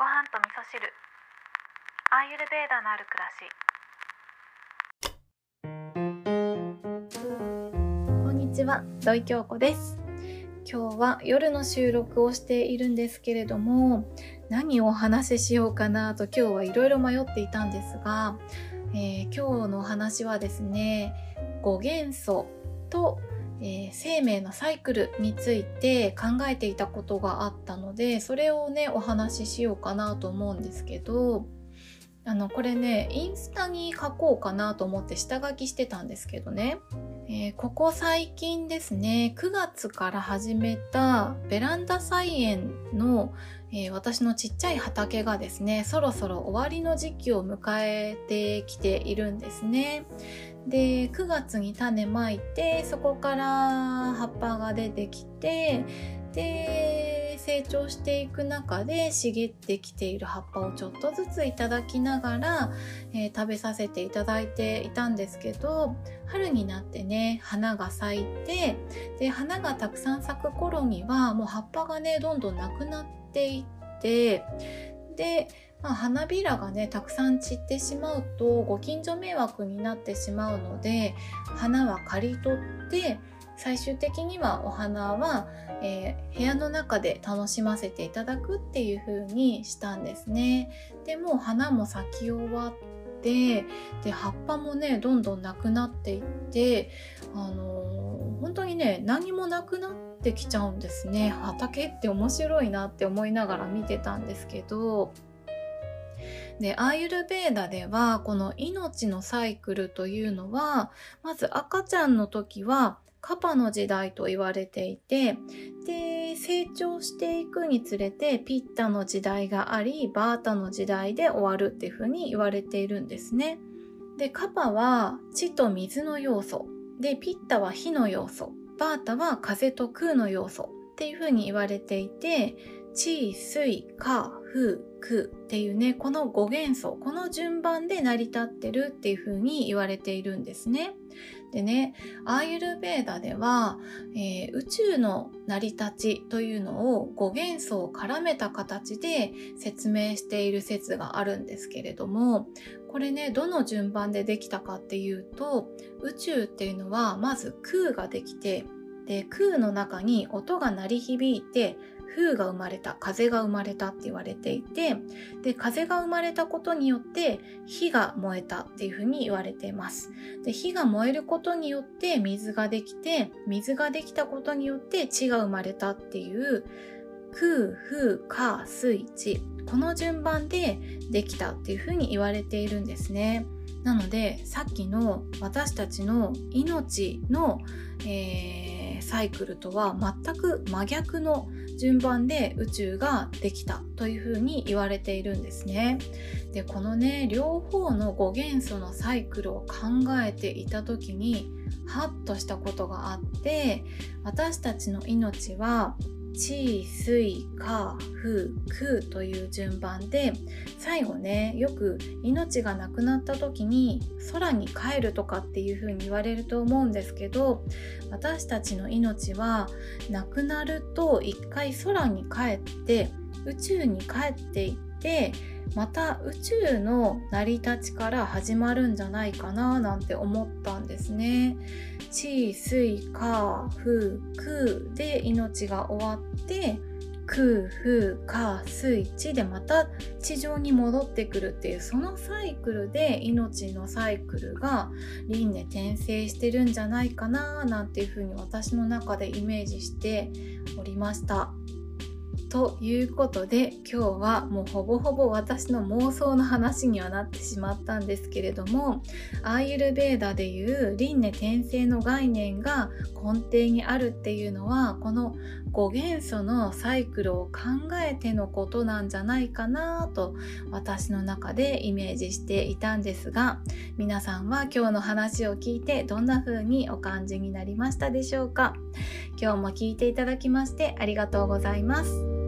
ご飯と味噌汁。アーユルベーダのある暮らし。こんにちは土井京子です。今日は夜の収録をしているんですけれども何をお話ししようかなと今日はいろいろ迷っていたんですが、えー、今日のお話はですね5元素とえー、生命のサイクルについて考えていたことがあったのでそれをねお話ししようかなと思うんですけどあのこれねインスタに書こうかなと思って下書きしてたんですけどね、えー、ここ最近ですね9月から始めたベランダ菜園の、えー、私のちっちゃい畑がですねそろそろ終わりの時期を迎えてきているんですね。で9月に種まいてそこから葉っぱが出てきてで成長していく中で茂ってきている葉っぱをちょっとずついただきながら、えー、食べさせていただいていたんですけど春になってね花が咲いてで花がたくさん咲く頃にはもう葉っぱがねどんどんなくなっていってでまあ、花びらがねたくさん散ってしまうとご近所迷惑になってしまうので花は刈り取って最終的にはお花は、えー、部屋の中で楽しませていただくっていう風にしたんですね。でも花も咲き終わってで葉っぱもねどんどんなくなっていってあのー、本当にね何もなくなってきちゃうんですね畑って面白いなって思いながら見てたんですけどで、アーユルベーダでは、この命のサイクルというのは、まず赤ちゃんの時は、カパの時代と言われていて、で、成長していくにつれて、ピッタの時代があり、バータの時代で終わるっていうふうに言われているんですね。で、カパは地と水の要素。で、ピッタは火の要素。バータは風と空の要素っていうふうに言われていて、地、水、火、風、空っていうね、この5元素、この順番で成り立ってるっていう風に言われているんですね。でね、アーユルベーダでは、えー、宇宙の成り立ちというのを5元素を絡めた形で説明している説があるんですけれども、これね、どの順番でできたかっていうと、宇宙っていうのはまず空ができて、で空の中に音が鳴り響いて風が生まれた風が生まれたって言われていてで風が生まれたことによって火が燃えたっていうふうに言われています。で火が燃えることによって水ができて水ができたことによって地が生まれたっていう空風火水地この順番でできたっていうふうに言われているんですね。なのでさっきの私たちの命の、えー、サイクルとは全く真逆の順番で宇宙ができたというふうに言われているんですね。でこのね両方の5元素のサイクルを考えていた時にハッとしたことがあって私たちの命は地水火風空という順番で最後ねよく命がなくなった時に空に帰るとかっていう風に言われると思うんですけど私たちの命はなくなると一回空に帰って宇宙に帰っていってまた宇宙の成り立ちから始まるんじゃないかななんて思ったんですね。地水火風空で命が終わって空風火水地でまた地上に戻ってくるっていうそのサイクルで命のサイクルが輪廻転生してるんじゃないかななんていうふうに私の中でイメージしておりました。ということで今日はもうほぼほぼ私の妄想の話にはなってしまったんですけれどもアーユルベーダでいう輪廻転生の概念が根底にあるっていうのはこの5元素のサイクルを考えてのことなんじゃないかなと私の中でイメージしていたんですが皆さんは今日の話を聞いてどんな風にお感じになりましたでしょうか？今日も聞いていただきましてありがとうございます。